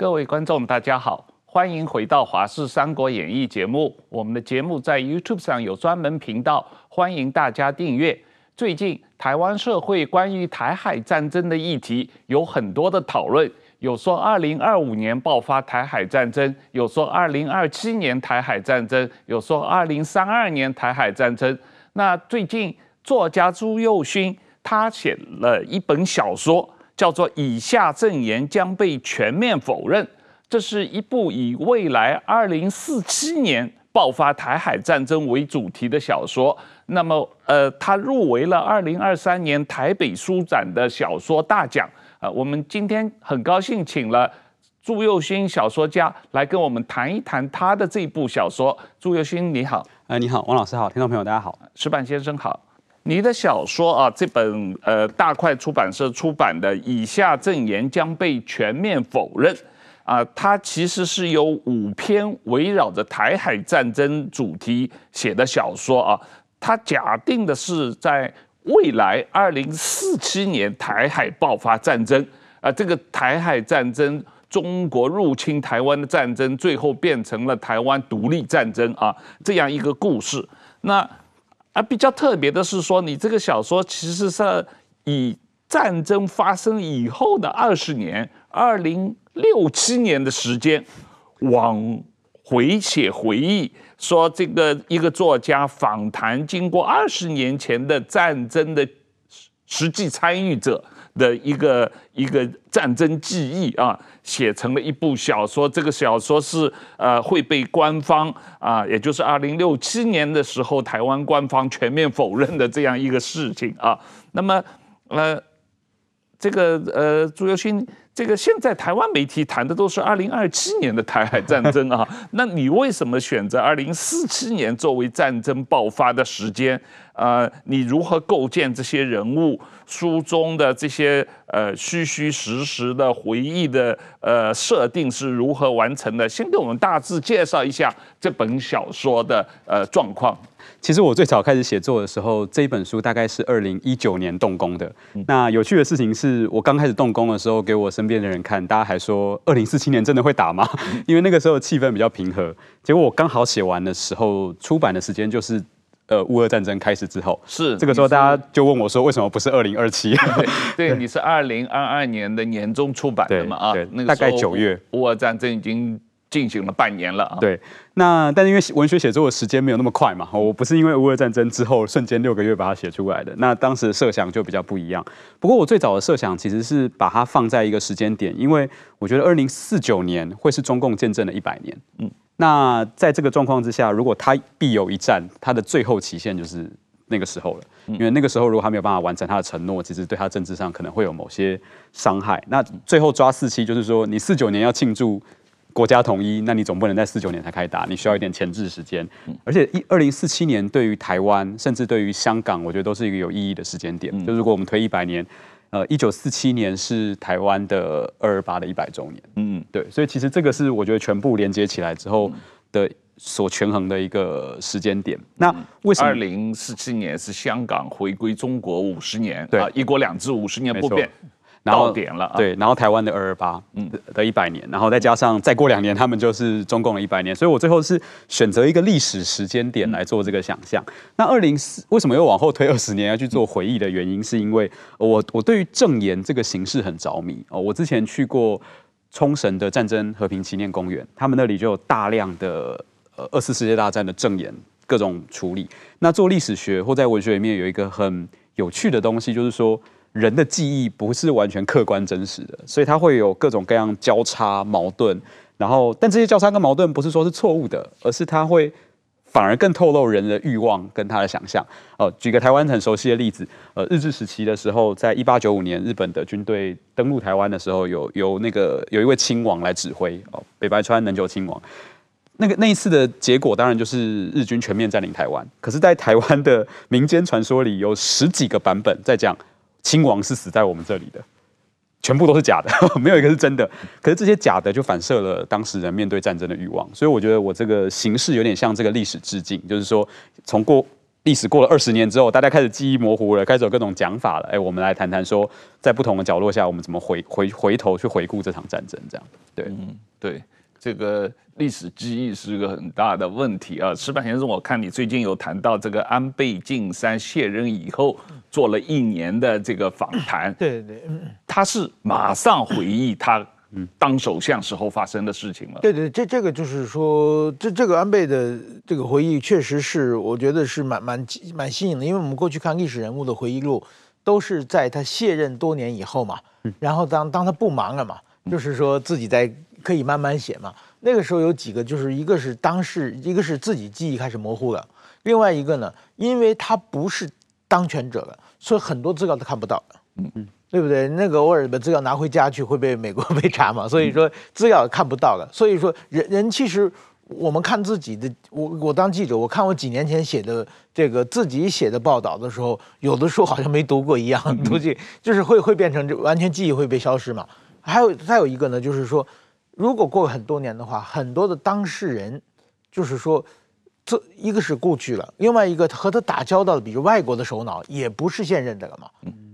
各位观众，大家好，欢迎回到《华视三国演义》节目。我们的节目在 YouTube 上有专门频道，欢迎大家订阅。最近台湾社会关于台海战争的议题有很多的讨论，有说二零二五年爆发台海战争，有说二零二七年台海战争，有说二零三二年台海战争。那最近作家朱宥勋他写了一本小说。叫做以下证言将被全面否认。这是一部以未来二零四七年爆发台海战争为主题的小说。那么，呃，它入围了二零二三年台北书展的小说大奖。呃，我们今天很高兴请了朱佑勋小说家来跟我们谈一谈他的这部小说。朱佑勋，你好。呃，你好，王老师好，听众朋友大家好，石板先生好。你的小说啊，这本呃大块出版社出版的《以下证言将被全面否认》啊，它其实是由五篇围绕着台海战争主题写的小说啊。它假定的是在未来二零四七年台海爆发战争啊，这个台海战争，中国入侵台湾的战争，最后变成了台湾独立战争啊，这样一个故事。那而比较特别的是说，你这个小说其实是以战争发生以后的二十年，二零六七年的时间往回写回忆，说这个一个作家访谈经过二十年前的战争的实际参与者。的一个一个战争记忆啊，写成了一部小说。这个小说是呃会被官方啊，也就是二零六七年的时候，台湾官方全面否认的这样一个事情啊。那么呃，这个呃朱宥勋，这个现在台湾媒体谈的都是二零二七年的台海战争啊。那你为什么选择二零四七年作为战争爆发的时间？呃，你如何构建这些人物？书中的这些呃虚虚实实的回忆的呃设定是如何完成的？先给我们大致介绍一下这本小说的呃状况。其实我最早开始写作的时候，这一本书大概是二零一九年动工的。那有趣的事情是我刚开始动工的时候，给我身边的人看，大家还说二零四七年真的会打吗？因为那个时候气氛比较平和。结果我刚好写完的时候，出版的时间就是。呃，乌俄战争开始之后，是这个时候，大家就问我说，为什么不是二零二七？对，你是二零二二年的年中出版的嘛？啊，那个大概九月，乌俄战争已经进行了半年了啊。对，那但是因为文学写作的时间没有那么快嘛，我不是因为乌俄战争之后瞬间六个月把它写出来的，那当时的设想就比较不一样。不过我最早的设想其实是把它放在一个时间点，因为我觉得二零四九年会是中共建政的一百年。嗯。那在这个状况之下，如果他必有一战，他的最后期限就是那个时候了。因为那个时候如果他没有办法完成他的承诺，其实对他政治上可能会有某些伤害。那最后抓四期，就是说你四九年要庆祝国家统一，那你总不能在四九年才开打，你需要一点前置时间。而且一二零四七年对于台湾，甚至对于香港，我觉得都是一个有意义的时间点。就如果我们推一百年。呃，一九四七年是台湾的二二八的一百周年，嗯，对，所以其实这个是我觉得全部连接起来之后的所权衡的一个时间点。那为什么二零四七年是香港回归中国五十年？对，一国两制五十年不变。然后点了，对，然后台湾的二二八，嗯，的一百年，然后再加上再过两年，他们就是中共的一百年，所以我最后是选择一个历史时间点来做这个想象。那二零四为什么又往后推二十年要去做回忆的原因，是因为我我对于证言这个形式很着迷哦。我之前去过冲绳的战争和平纪念公园，他们那里就有大量的呃二次世界大战的证言各种处理。那做历史学或在文学里面有一个很有趣的东西，就是说。人的记忆不是完全客观真实的，所以它会有各种各样交叉矛盾。然后，但这些交叉跟矛盾不是说是错误的，而是它会反而更透露人的欲望跟他的想象。哦，举个台湾很熟悉的例子，呃，日治时期的时候，在一八九五年日本的军队登陆台湾的时候，有有那个有一位亲王来指挥哦，北白川能久亲王。那个那一次的结果当然就是日军全面占领台湾。可是，在台湾的民间传说里，有十几个版本在讲。亲王是死在我们这里的，全部都是假的，没有一个是真的。可是这些假的就反射了当时人面对战争的欲望，所以我觉得我这个形式有点向这个历史致敬，就是说从过历史过了二十年之后，大家开始记忆模糊了，开始有各种讲法了。哎，我们来谈谈说，在不同的角落下，我们怎么回回回头去回顾这场战争？这样，对，嗯，对，这个历史记忆是一个很大的问题啊。石板先生，我看你最近有谈到这个安倍晋三卸任以后做了一年的这个访谈，对对对，他是马上回忆他。嗯，当首相时候发生的事情了。对对，这这个就是说，这这个安倍的这个回忆，确实是我觉得是蛮蛮蛮新颖的。因为我们过去看历史人物的回忆录，都是在他卸任多年以后嘛，然后当当他不忙了嘛，就是说自己在可以慢慢写嘛。那个时候有几个，就是一个是当事，一个是自己记忆开始模糊了，另外一个呢，因为他不是当权者了，所以很多资料都看不到。嗯嗯。对不对？那个偶尔把资料拿回家去会被美国 被查嘛，所以说资料看不到了。所以说人人其实我们看自己的，我我当记者，我看我几年前写的这个自己写的报道的时候，有的时候好像没读过一样东西，就是会会变成这完全记忆会被消失嘛。还有再有一个呢，就是说如果过很多年的话，很多的当事人就是说这一个是过去了，另外一个和他打交道的，比如外国的首脑，也不是现任的了嘛。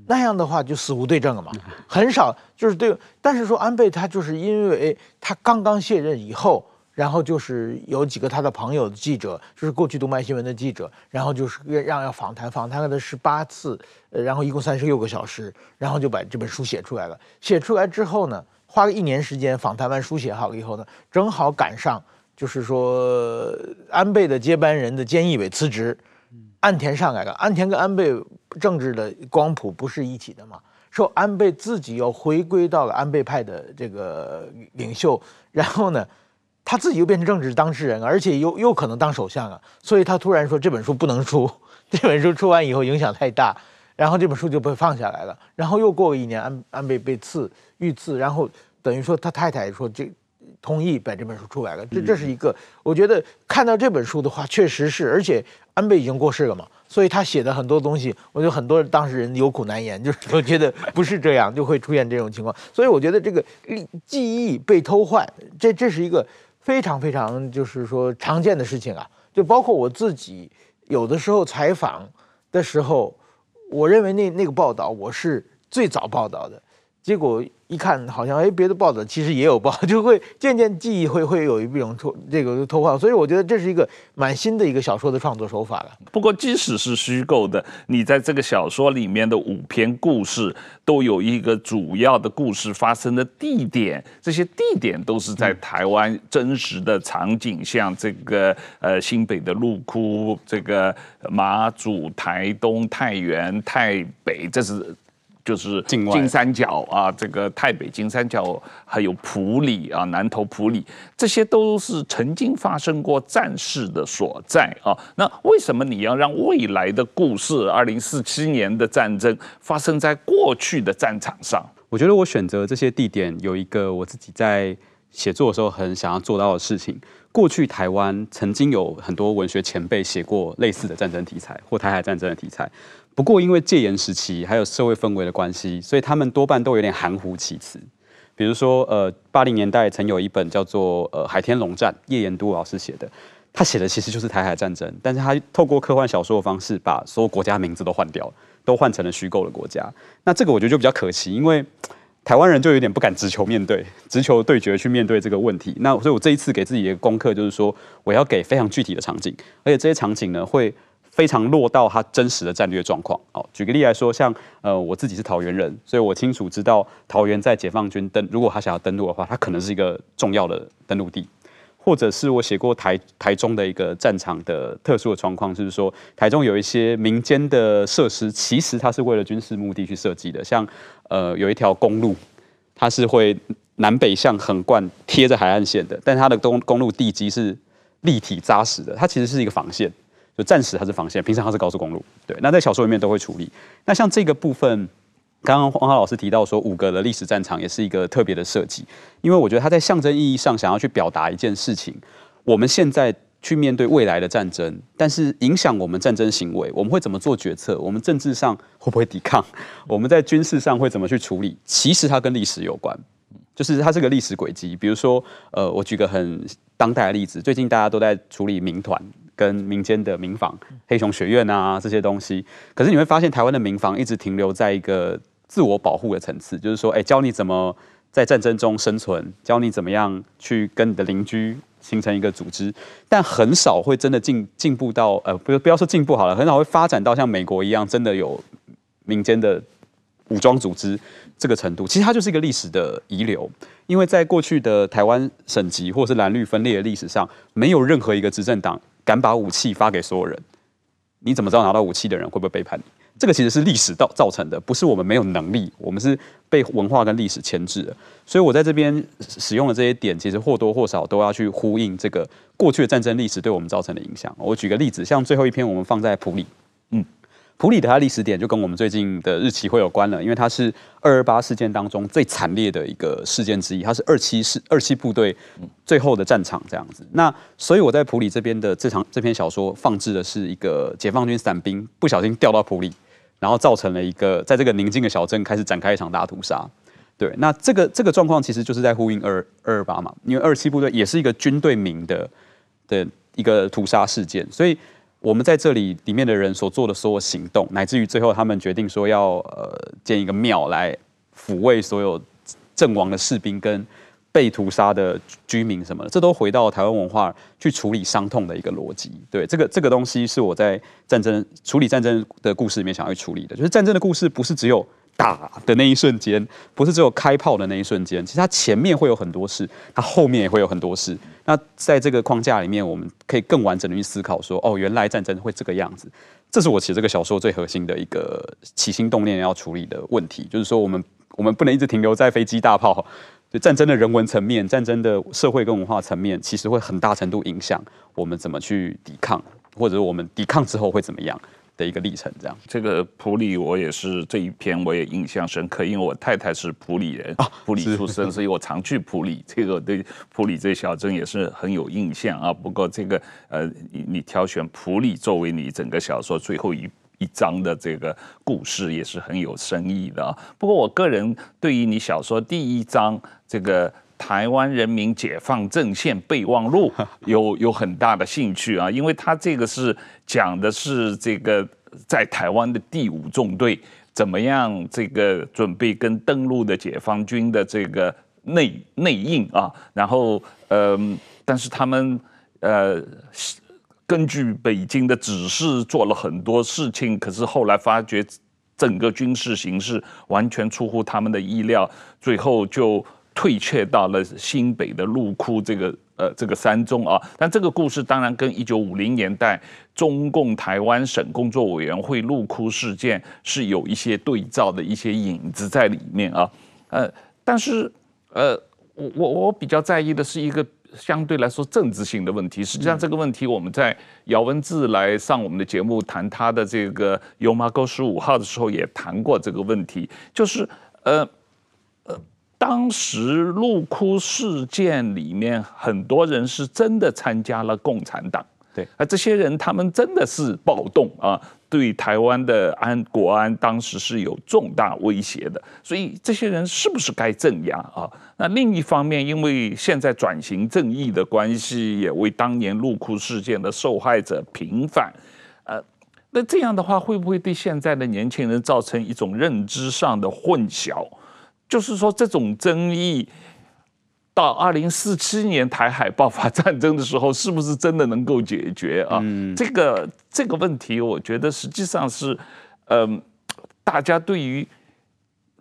那样的话就死无对证了嘛，很少就是对。但是说安倍他就是因为他刚刚卸任以后，然后就是有几个他的朋友的记者，就是过去读卖新闻的记者，然后就是让要访谈，访谈了十八次，呃，然后一共三十六个小时，然后就把这本书写出来了。写出来之后呢，花了一年时间访谈完书写好了以后呢，正好赶上就是说安倍的接班人的菅义伟辞职。岸田上来了，岸田跟安倍政治的光谱不是一起的嘛？说安倍自己又回归到了安倍派的这个领袖，然后呢，他自己又变成政治当事人，而且又又可能当首相了，所以他突然说这本书不能出，这本书出完以后影响太大，然后这本书就被放下来了。然后又过了一年，安安倍被刺遇刺，然后等于说他太太说这。同意把这本书出来了，这这是一个，我觉得看到这本书的话，确实是，而且安倍已经过世了嘛，所以他写的很多东西，我觉得很多当事人有苦难言，就是我觉得不是这样，就会出现这种情况，所以我觉得这个记忆被偷换，这这是一个非常非常就是说常见的事情啊，就包括我自己有的时候采访的时候，我认为那那个报道我是最早报道的，结果。一看好像哎，别的报道其实也有报，就会渐渐记忆会会有一种偷这个偷换，所以我觉得这是一个蛮新的一个小说的创作手法了。不过即使是虚构的，你在这个小说里面的五篇故事都有一个主要的故事发生的地点，这些地点都是在台湾真实的场景，像这个呃新北的鹿窟，这个马祖、台东、太原、太北，这是。就是金三角啊，这个泰北金三角，还有普里啊，南投普里，这些都是曾经发生过战事的所在啊。那为什么你要让未来的故事，二零四七年的战争发生在过去的战场上？我觉得我选择这些地点有一个我自己在写作的时候很想要做到的事情。过去台湾曾经有很多文学前辈写过类似的战争题材或台海战争的题材。不过，因为戒严时期还有社会氛围的关系，所以他们多半都有点含糊其辞。比如说，呃，八零年代曾有一本叫做《呃海天龙战》，叶延都老师写的，他写的其实就是台海战争，但是他透过科幻小说的方式，把所有国家名字都换掉，都换成了虚构的国家。那这个我觉得就比较可惜，因为台湾人就有点不敢直球面对，直球对决去面对这个问题。那所以我这一次给自己的功课就是说，我要给非常具体的场景，而且这些场景呢会。非常落到他真实的战略状况。哦，举个例来说，像呃，我自己是桃园人，所以我清楚知道桃园在解放军登，如果他想要登陆的话，他可能是一个重要的登陆地。或者是我写过台台中的一个战场的特殊的状况，就是说台中有一些民间的设施，其实它是为了军事目的去设计的。像呃，有一条公路，它是会南北向横贯贴着海岸线的，但它的公公路地基是立体扎实的，它其实是一个防线。就暂时它是防线，平常它是高速公路。对，那在小说里面都会处理。那像这个部分，刚刚黄浩老师提到说五个的历史战场也是一个特别的设计，因为我觉得他在象征意义上想要去表达一件事情。我们现在去面对未来的战争，但是影响我们战争行为，我们会怎么做决策？我们政治上会不会抵抗？我们在军事上会怎么去处理？其实它跟历史有关，就是它是个历史轨迹。比如说，呃，我举个很当代的例子，最近大家都在处理民团。跟民间的民房、黑熊学院啊这些东西。可是你会发现，台湾的民房一直停留在一个自我保护的层次，就是说，哎，教你怎么在战争中生存，教你怎么样去跟你的邻居形成一个组织，但很少会真的进进步到，呃，不不要说进步好了，很少会发展到像美国一样，真的有民间的武装组织这个程度。其实它就是一个历史的遗留，因为在过去的台湾省级或是蓝绿分裂的历史上，没有任何一个执政党敢把武器发给所有人。你怎么知道拿到武器的人会不会背叛你？这个其实是历史造造成的，不是我们没有能力，我们是被文化跟历史牵制的。所以我在这边使用的这些点，其实或多或少都要去呼应这个过去的战争历史对我们造成的影响。我举个例子，像最后一篇我们放在普里，嗯。普里的它历史点就跟我们最近的日期会有关了，因为它是二二八事件当中最惨烈的一个事件之一，它是二七是二七部队最后的战场这样子。那所以我在普里这边的这场这篇小说放置的是一个解放军伞兵不小心掉到普里，然后造成了一个在这个宁静的小镇开始展开一场大屠杀。对，那这个这个状况其实就是在呼应二二二八嘛，因为二七部队也是一个军队名的的一个屠杀事件，所以。我们在这里里面的人所做的所有行动，乃至于最后他们决定说要呃建一个庙来抚慰所有阵亡的士兵跟被屠杀的居民什么的，这都回到台湾文化去处理伤痛的一个逻辑。对，这个这个东西是我在战争处理战争的故事里面想要去处理的，就是战争的故事不是只有。打的那一瞬间，不是只有开炮的那一瞬间，其实它前面会有很多事，它后面也会有很多事。那在这个框架里面，我们可以更完整的去思考说，哦，原来战争会这个样子。这是我写这个小说最核心的一个起心动念要处理的问题，就是说，我们我们不能一直停留在飞机大炮，就战争的人文层面，战争的社会跟文化层面，其实会很大程度影响我们怎么去抵抗，或者我们抵抗之后会怎么样。的一个历程，这样。这个普里，我也是这一篇，我也印象深刻，因为我太太是普里人，啊，普里出生，所以我常去普里。这个对普里这个小镇也是很有印象啊。不过这个呃，你你挑选普里作为你整个小说最后一一章的这个故事，也是很有深意的啊。不过我个人对于你小说第一章这个。台湾人民解放阵线备忘录 有有很大的兴趣啊，因为他这个是讲的是这个在台湾的第五纵队怎么样这个准备跟登陆的解放军的这个内内应啊，然后呃，但是他们呃根据北京的指示做了很多事情，可是后来发觉整个军事形势完全出乎他们的意料，最后就。退却到了新北的陆窟这个呃这个山中啊，但这个故事当然跟一九五零年代中共台湾省工作委员会陆窟事件是有一些对照的一些影子在里面啊，呃，但是呃，我我我比较在意的是一个相对来说政治性的问题。实际上这个问题我们在姚文智来上我们的节目谈他的这个《油麻沟十五号》的时候也谈过这个问题，就是呃。当时陆窟事件里面，很多人是真的参加了共产党，对，而这些人他们真的是暴动啊，对台湾的安国安当时是有重大威胁的，所以这些人是不是该镇压啊？那另一方面，因为现在转型正义的关系，也为当年陆窟事件的受害者平反，呃，那这样的话，会不会对现在的年轻人造成一种认知上的混淆？就是说，这种争议到二零四七年台海爆发战争的时候，是不是真的能够解决啊？嗯，这个这个问题，我觉得实际上是，嗯，大家对于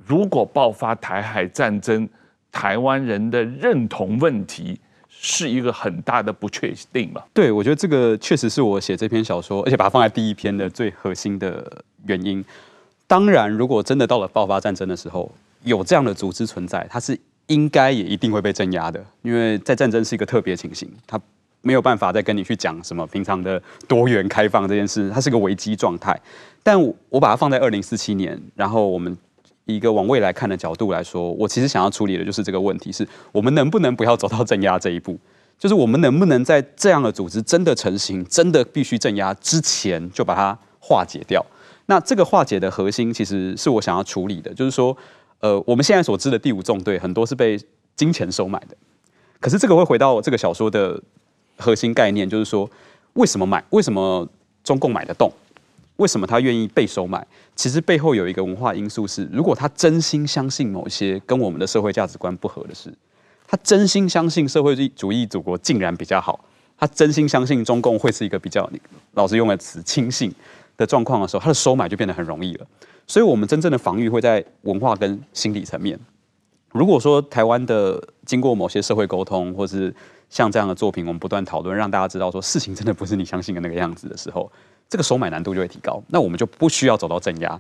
如果爆发台海战争，台湾人的认同问题是一个很大的不确定嘛。对，我觉得这个确实是我写这篇小说，而且把它放在第一篇的最核心的原因。当然，如果真的到了爆发战争的时候，有这样的组织存在，它是应该也一定会被镇压的，因为在战争是一个特别情形，它没有办法再跟你去讲什么平常的多元开放这件事，它是个危机状态。但我，把它放在二零四七年，然后我们一个往未来看的角度来说，我其实想要处理的就是这个问题：是我们能不能不要走到镇压这一步？就是我们能不能在这样的组织真的成型、真的必须镇压之前，就把它化解掉？那这个化解的核心，其实是我想要处理的，就是说。呃，我们现在所知的第五纵队很多是被金钱收买的，可是这个会回到这个小说的核心概念，就是说，为什么买？为什么中共买得动？为什么他愿意被收买？其实背后有一个文化因素是，如果他真心相信某些跟我们的社会价值观不合的事，他真心相信社会主义祖国竟然比较好，他真心相信中共会是一个比较，老师用的词亲信的状况的时候，他的收买就变得很容易了。所以，我们真正的防御会在文化跟心理层面。如果说台湾的经过某些社会沟通，或是像这样的作品，我们不断讨论，让大家知道说事情真的不是你相信的那个样子的时候。这个收买难度就会提高，那我们就不需要走到镇压，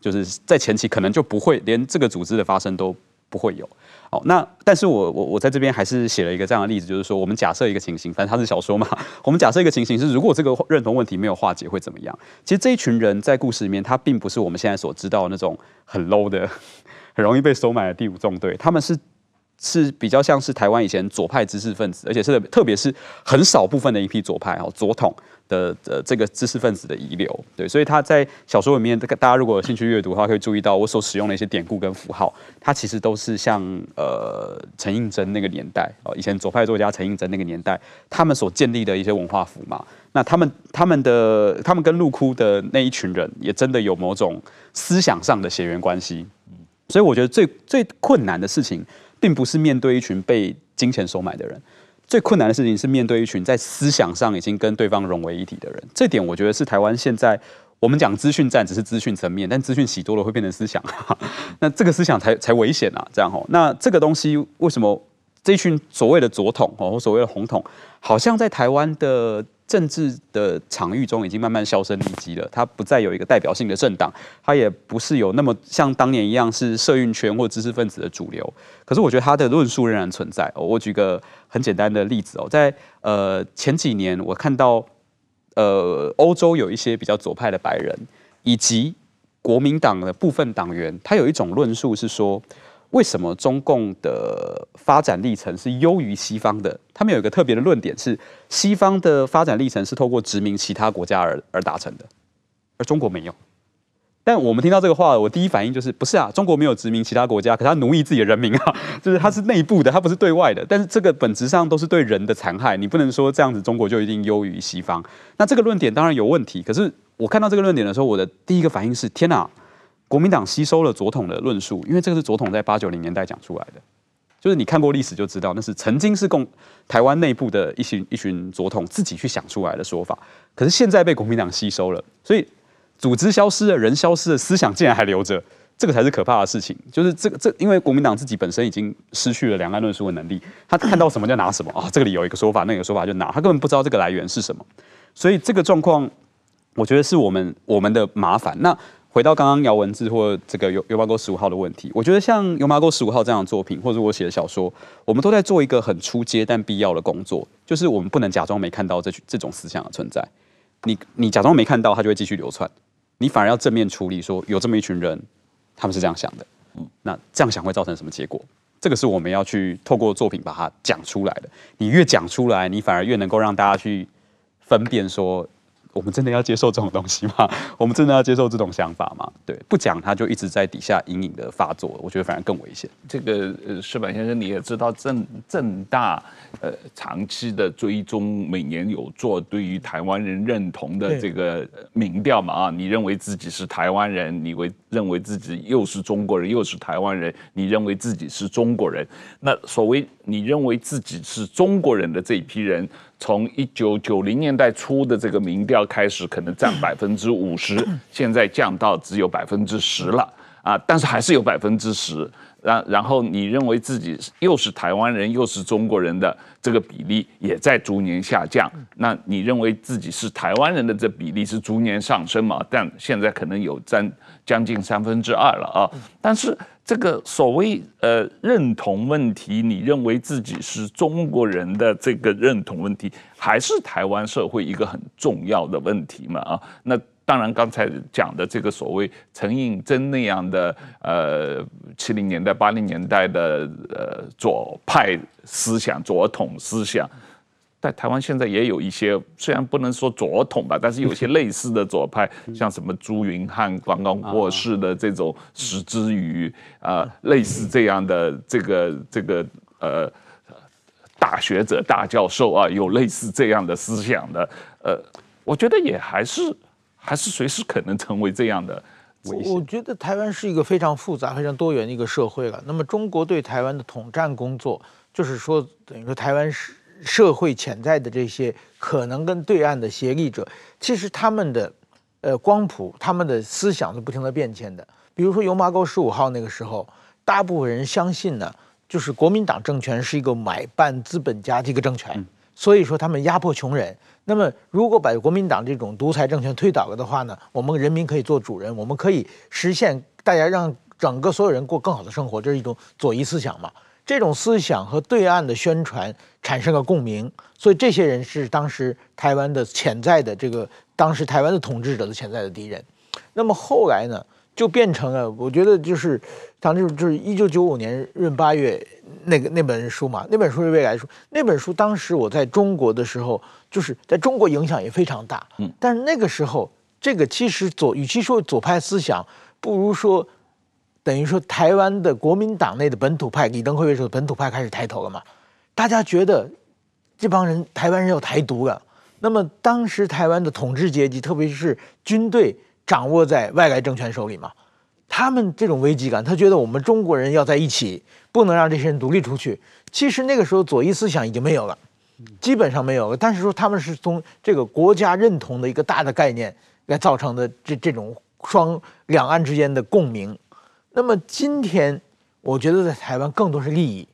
就是在前期可能就不会连这个组织的发生都不会有。好，那但是我我我在这边还是写了一个这样的例子，就是说我们假设一个情形，反正它是小说嘛，我们假设一个情形是，如果这个认同问题没有化解会怎么样？其实这一群人在故事里面，他并不是我们现在所知道的那种很 low 的、很容易被收买的第五纵队，他们是。是比较像是台湾以前左派知识分子，而且是特别是很少部分的一批左派哦，左统的呃这个知识分子的遗留，对，所以他在小说里面，这个大家如果有兴趣阅读的话，可以注意到我所使用的一些典故跟符号，它其实都是像呃陈映真那个年代哦，以前左派作家陈映真那个年代，他们所建立的一些文化符嘛，那他们他们的他们跟陆哭的那一群人，也真的有某种思想上的血缘关系，所以我觉得最最困难的事情。并不是面对一群被金钱收买的人，最困难的事情是面对一群在思想上已经跟对方融为一体的人。这点我觉得是台湾现在我们讲资讯战只是资讯层面，但资讯洗多了会变成思想，那这个思想才才危险啊！这样吼，那这个东西为什么这一群所谓的左统哦或所谓的红统，好像在台湾的？政治的场域中已经慢慢销声匿迹了，它不再有一个代表性的政党，它也不是有那么像当年一样是社运圈或知识分子的主流。可是我觉得他的论述仍然存在。我举个很简单的例子哦，在呃前几年我看到呃欧洲有一些比较左派的白人以及国民党的部分党员，他有一种论述是说。为什么中共的发展历程是优于西方的？他们有一个特别的论点是，西方的发展历程是透过殖民其他国家而而达成的，而中国没有。但我们听到这个话，我第一反应就是，不是啊，中国没有殖民其他国家，可是他奴役自己的人民啊，就是他是内部的，他不是对外的。但是这个本质上都是对人的残害，你不能说这样子中国就一定优于西方。那这个论点当然有问题。可是我看到这个论点的时候，我的第一个反应是，天哪！国民党吸收了左统的论述，因为这个是左统在八九零年代讲出来的，就是你看过历史就知道，那是曾经是共台湾内部的一群一群左统自己去想出来的说法，可是现在被国民党吸收了，所以组织消失了，人消失了，思想竟然还留着，这个才是可怕的事情。就是这个这，因为国民党自己本身已经失去了两岸论述的能力，他看到什么就拿什么啊，这个里有一个说法，那个说法就拿，他根本不知道这个来源是什么，所以这个状况，我觉得是我们我们的麻烦。那。回到刚刚姚文智或这个《邮邮报沟十五号》的问题，我觉得像《邮报沟十五号》这样的作品，或者我写的小说，我们都在做一个很出街但必要的工作，就是我们不能假装没看到这这种思想的存在。你你假装没看到，它就会继续流窜。你反而要正面处理，说有这么一群人，他们是这样想的。嗯，那这样想会造成什么结果？这个是我们要去透过作品把它讲出来的。你越讲出来，你反而越能够让大家去分辨说。我们真的要接受这种东西吗？我们真的要接受这种想法吗？对，不讲他就一直在底下隐隐的发作，我觉得反而更危险。这个呃，矢板先生你也知道正正大呃长期的追踪，每年有做对于台湾人认同的这个民调嘛啊，你认为自己是台湾人，你为认为自己又是中国人又是台湾人，你认为自己是中国人，那所谓你认为自己是中国人的这一批人。从一九九零年代初的这个民调开始，可能占百分之五十，现在降到只有百分之十了啊！但是还是有百分之十。然然后你认为自己又是台湾人又是中国人的这个比例也在逐年下降。那你认为自己是台湾人的这比例是逐年上升嘛？但现在可能有占将近三分之二了啊！但是。这个所谓呃认同问题，你认为自己是中国人的这个认同问题，还是台湾社会一个很重要的问题嘛？啊，那当然刚才讲的这个所谓陈映真那样的呃七零年代八零年代的呃左派思想、左统思想。在台湾现在也有一些，虽然不能说左统吧，但是有些类似的左派，像什么朱云汉刚刚过世的这种石之瑜啊，类似这样的这个这个呃大学者、大教授啊，有类似这样的思想的，呃，我觉得也还是还是随时可能成为这样的危险。我觉得台湾是一个非常复杂、非常多元的一个社会了。那么中国对台湾的统战工作，就是说等于说台湾是。社会潜在的这些可能跟对岸的协力者，其实他们的呃光谱，他们的思想是不停的变迁的。比如说油麻沟十五号那个时候，大部分人相信呢，就是国民党政权是一个买办资本家的一个政权，所以说他们压迫穷人。那么如果把国民党这种独裁政权推倒了的话呢，我们人民可以做主人，我们可以实现大家让整个所有人过更好的生活，这是一种左翼思想嘛。这种思想和对岸的宣传产生了共鸣，所以这些人是当时台湾的潜在的这个当时台湾的统治者的潜在的敌人。那么后来呢，就变成了我觉得就是，当时就是一九九五年闰八月那个那本书嘛，那本书是未来书。那本书当时我在中国的时候，就是在中国影响也非常大。嗯，但是那个时候，这个其实左与其说左派思想，不如说。等于说，台湾的国民党内的本土派，李登辉为首的本土派开始抬头了嘛？大家觉得这帮人台湾人要台独了。那么当时台湾的统治阶级，特别是军队，掌握在外来政权手里嘛？他们这种危机感，他觉得我们中国人要在一起，不能让这些人独立出去。其实那个时候左翼思想已经没有了，基本上没有。但是说他们是从这个国家认同的一个大的概念来造成的这这种双两岸之间的共鸣。那么今天，我觉得在台湾更多是利益，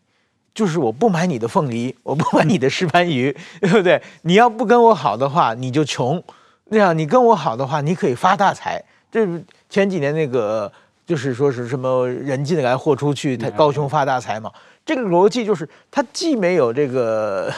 就是我不买你的凤梨，我不买你的石斑鱼，对不对？你要不跟我好的话，你就穷；那样你跟我好的话，你可以发大财。这前几年那个就是说是什么人进来货出去，他高雄发大财嘛。这个逻辑就是他既没有这个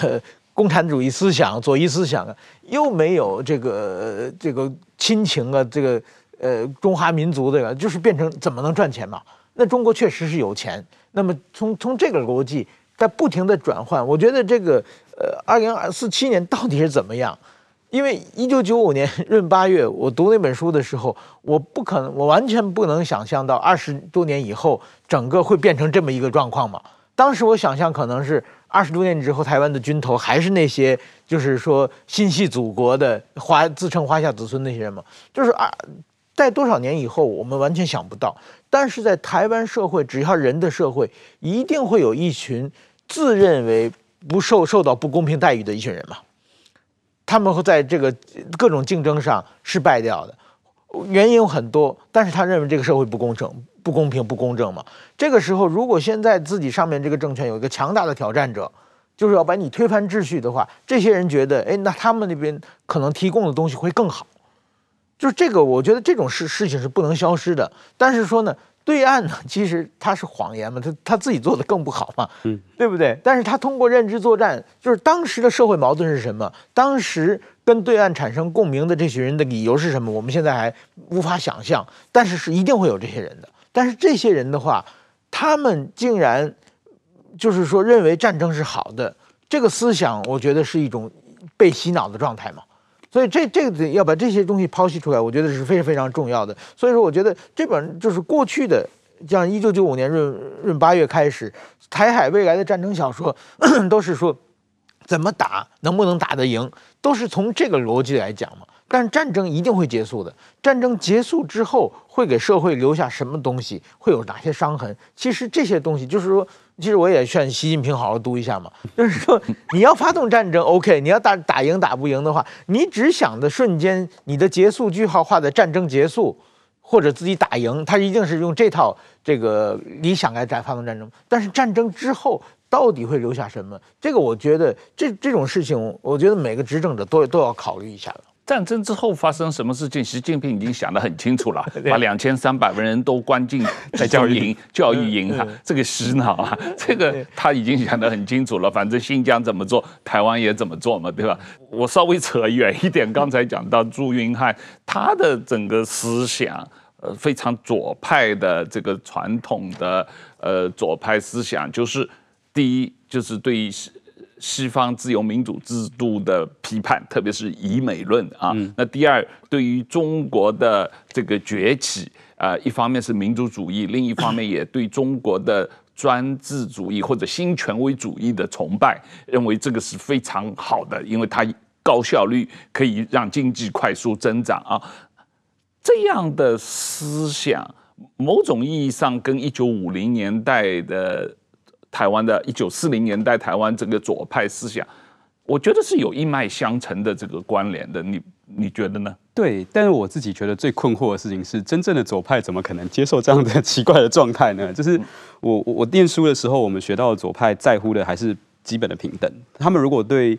共产主义思想、左翼思想啊，又没有这个这个亲情啊，这个。呃，中华民族这个就是变成怎么能赚钱嘛？那中国确实是有钱。那么从从这个逻辑在不停的转换，我觉得这个呃，二零二四七年到底是怎么样？因为一九九五年闰八月我读那本书的时候，我不可能，我完全不能想象到二十多年以后整个会变成这么一个状况嘛。当时我想象可能是二十多年之后，台湾的军头还是那些就是说心系祖国的华自称华夏子孙那些人嘛，就是啊。在多少年以后，我们完全想不到。但是在台湾社会，只要人的社会，一定会有一群自认为不受受到不公平待遇的一群人嘛。他们会在这个各种竞争上失败掉的，原因有很多。但是他认为这个社会不公正、不公平、不公正嘛。这个时候，如果现在自己上面这个政权有一个强大的挑战者，就是要把你推翻秩序的话，这些人觉得，哎，那他们那边可能提供的东西会更好。就是这个，我觉得这种事事情是不能消失的。但是说呢，对岸呢，其实他是谎言嘛，他他自己做的更不好嘛，嗯，对不对？但是他通过认知作战，就是当时的社会矛盾是什么？当时跟对岸产生共鸣的这些人的理由是什么？我们现在还无法想象。但是是一定会有这些人的。但是这些人的话，他们竟然就是说认为战争是好的，这个思想，我觉得是一种被洗脑的状态嘛。所以这这个要把这些东西剖析出来，我觉得是非常非常重要的。所以说，我觉得这本就是过去的，像一九九五年闰闰八月开始，台海未来的战争小说，都是说怎么打，能不能打得赢，都是从这个逻辑来讲嘛。但战争一定会结束的，战争结束之后会给社会留下什么东西，会有哪些伤痕？其实这些东西就是说。其实我也劝习近平好好读一下嘛，就是说你要发动战争，OK，你要打打赢打不赢的话，你只想的瞬间，你的结束句号画在战争结束或者自己打赢，他一定是用这套这个理想来战发动战争。但是战争之后到底会留下什么？这个我觉得这这种事情，我觉得每个执政者都都要考虑一下了。战争之后发生什么事情，习近平已经想得很清楚了，把两千三百万人都关进 在教育营、教育营哈，这个洗脑啊，这个他已经想得很清楚了。反正新疆怎么做，台湾也怎么做嘛，对吧？我稍微扯远一点，刚才讲到朱云汉，他的整个思想，呃，非常左派的这个传统的呃左派思想，就是第一就是对于。西方自由民主制度的批判，特别是以美论啊。嗯、那第二，对于中国的这个崛起，啊、呃，一方面是民族主义，另一方面也对中国的专制主义或者新权威主义的崇拜，认为这个是非常好的，因为它。高效率，可以让经济快速增长啊。这样的思想，某种意义上跟一九五零年代的台湾的一九四零年代台湾这个左派思想，我觉得是有一脉相承的这个关联的。你你觉得呢？对，但是我自己觉得最困惑的事情是，真正的左派怎么可能接受这样的奇怪的状态呢？就是我我念书的时候，我们学到的左派在乎的还是基本的平等。他们如果对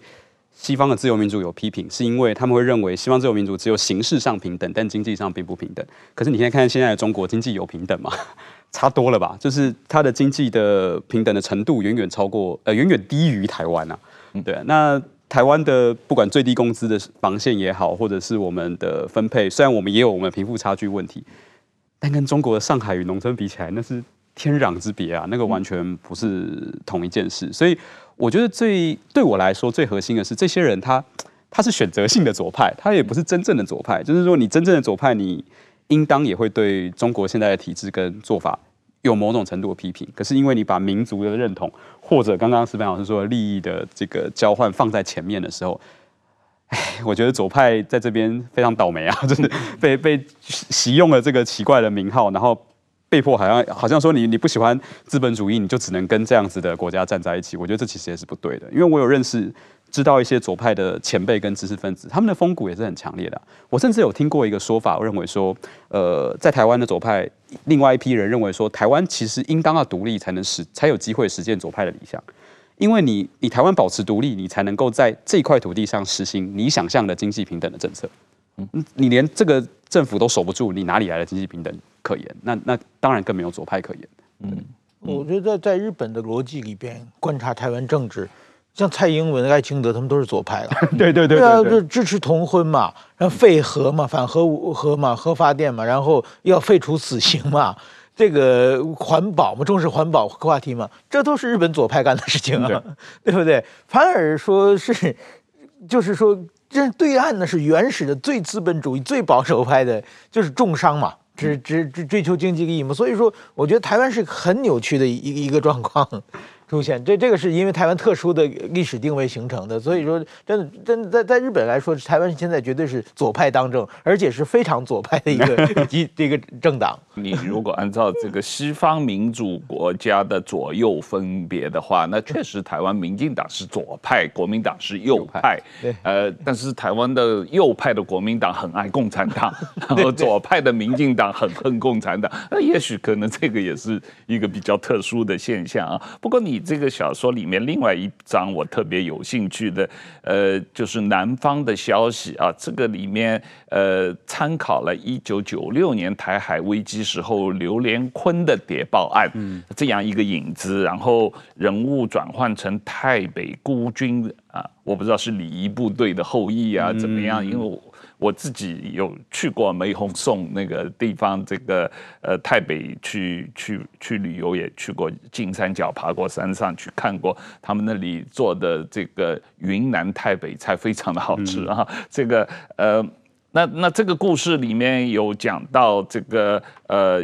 西方的自由民主有批评，是因为他们会认为西方自由民主只有形式上平等，但经济上并不平等。可是你现在看现在的中国经济有平等吗？差多了吧？就是它的经济的平等的程度远远超过，呃，远远低于台湾啊。对啊，那台湾的不管最低工资的防线也好，或者是我们的分配，虽然我们也有我们贫富差距问题，但跟中国的上海与农村比起来，那是天壤之别啊！那个完全不是同一件事，所以。我觉得最对我来说最核心的是，这些人他他是选择性的左派，他也不是真正的左派。就是说，你真正的左派，你应当也会对中国现在的体制跟做法有某种程度的批评。可是因为你把民族的认同或者刚刚石板老师说的利益的这个交换放在前面的时候，哎，我觉得左派在这边非常倒霉啊，真的被被袭用了这个奇怪的名号，然后。被迫好像好像说你你不喜欢资本主义，你就只能跟这样子的国家站在一起。我觉得这其实也是不对的，因为我有认识知道一些左派的前辈跟知识分子，他们的风骨也是很强烈的。我甚至有听过一个说法，我认为说，呃，在台湾的左派，另外一批人认为说，台湾其实应当要独立才能实才有机会实现左派的理想，因为你你台湾保持独立，你才能够在这块土地上实行你想象的经济平等的政策。嗯，你连这个政府都守不住，你哪里来的经济平等？可言，那那当然更没有左派可言。嗯，我觉得在日本的逻辑里边观察台湾政治，像蔡英文、赖清德他们都是左派了。对对对，对啊，就支持同婚嘛，然后废核嘛，反核核嘛，核发电嘛，然后要废除死刑嘛，这个环保嘛，重视环保话题嘛，这都是日本左派干的事情啊，对，对不对？反而说是，就是说，这对岸呢是原始的最资本主义、最保守派的，就是重商嘛。只只只追求经济利益嘛，所以说我觉得台湾是很扭曲的一一个状况。出现这这个是因为台湾特殊的历史定位形成的，所以说真的真的在在日本来说，台湾现在绝对是左派当政，而且是非常左派的一个 一这个政党。你如果按照这个西方民主国家的左右分别的话，那确实台湾民进党是左派，国民党是右派。对，呃，但是台湾的右派的国民党很爱共产党，然后左派的民进党很恨共产党。那也许可能这个也是一个比较特殊的现象啊。不过你。这个小说里面另外一章我特别有兴趣的，呃，就是南方的消息啊。这个里面呃参考了一九九六年台海危机时候刘连坤的谍报案，嗯，这样一个影子，然后人物转换成太北孤军啊，我不知道是礼仪部队的后裔啊，怎么样？因为我。自己有去过梅红颂那个地方，这个呃泰北去去去旅游，也去过金三角，爬过山上去看过他们那里做的这个云南太北菜，非常的好吃啊。这个呃，那那这个故事里面有讲到这个呃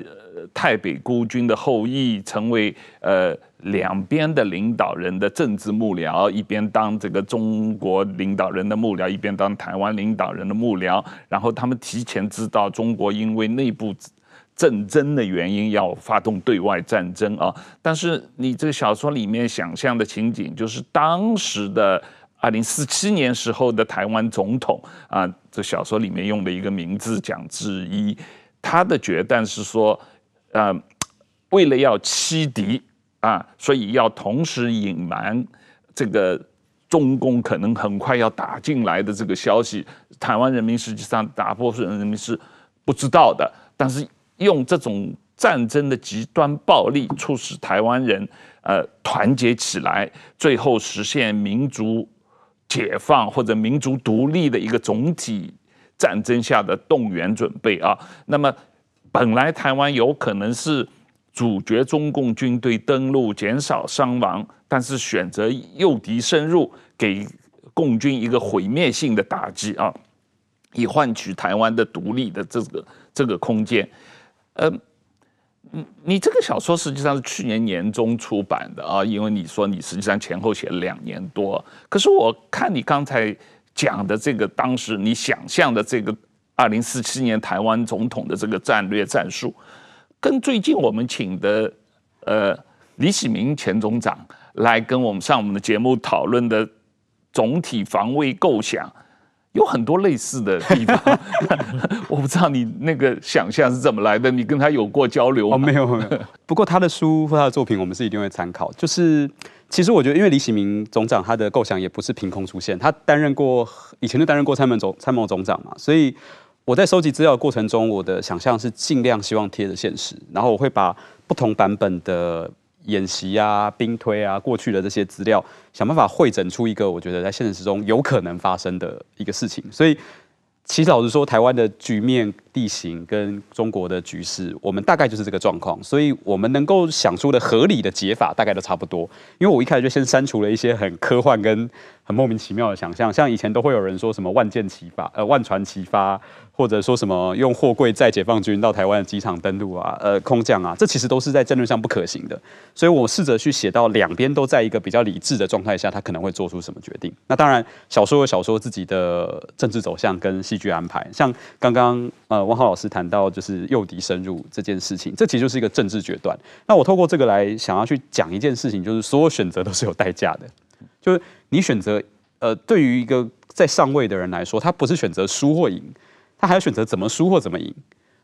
太北孤军的后裔成为呃。两边的领导人的政治幕僚，一边当这个中国领导人的幕僚，一边当台湾领导人的幕僚。然后他们提前知道中国因为内部政争的原因要发动对外战争啊。但是你这个小说里面想象的情景，就是当时的二零四七年时候的台湾总统啊，这小说里面用的一个名字蒋志一，他的决断是说，呃，为了要欺敌。啊，所以要同时隐瞒这个中共可能很快要打进来的这个消息，台湾人民实际上大多数人民是不知道的。但是用这种战争的极端暴力，促使台湾人呃团结起来，最后实现民族解放或者民族独立的一个总体战争下的动员准备啊。那么本来台湾有可能是。阻绝中共军队登陆，减少伤亡，但是选择诱敌深入，给共军一个毁灭性的打击啊，以换取台湾的独立的这个这个空间。呃，你你这个小说实际上是去年年中出版的啊，因为你说你实际上前后写了两年多，可是我看你刚才讲的这个当时你想象的这个二零四七年台湾总统的这个战略战术，跟最近我们请的呃李喜明前总长来跟我们上我们的节目讨论的总体防卫构想，有很多类似的地方。我不知道你那个想象是怎么来的，你跟他有过交流吗？哦，没有没有。不过他的书或他的作品，我们是一定会参考。就是其实我觉得，因为李喜明总长他的构想也不是凭空出现，他担任过以前就担任过参谋总参谋总长嘛，所以我在收集资料的过程中，我的想象是尽量希望贴着现实，然后我会把不同版本的演习啊、兵推啊、过去的这些资料，想办法汇整出一个我觉得在现实中有可能发生的一个事情，所以。其实老实说，台湾的局面地形跟中国的局势，我们大概就是这个状况，所以我们能够想出的合理的解法，大概都差不多。因为我一开始就先删除了一些很科幻跟很莫名其妙的想象，像以前都会有人说什么万箭齐发，呃，万船齐发。或者说什么用货柜载解放军到台湾的机场登陆啊，呃，空降啊，这其实都是在战略上不可行的。所以我试着去写到两边都在一个比较理智的状态下，他可能会做出什么决定。那当然，小说有小说自己的政治走向跟戏剧安排。像刚刚呃汪浩老师谈到就是诱敌深入这件事情，这其实就是一个政治决断。那我透过这个来想要去讲一件事情，就是所有选择都是有代价的。就是你选择呃，对于一个在上位的人来说，他不是选择输或赢。他还要选择怎么输或怎么赢，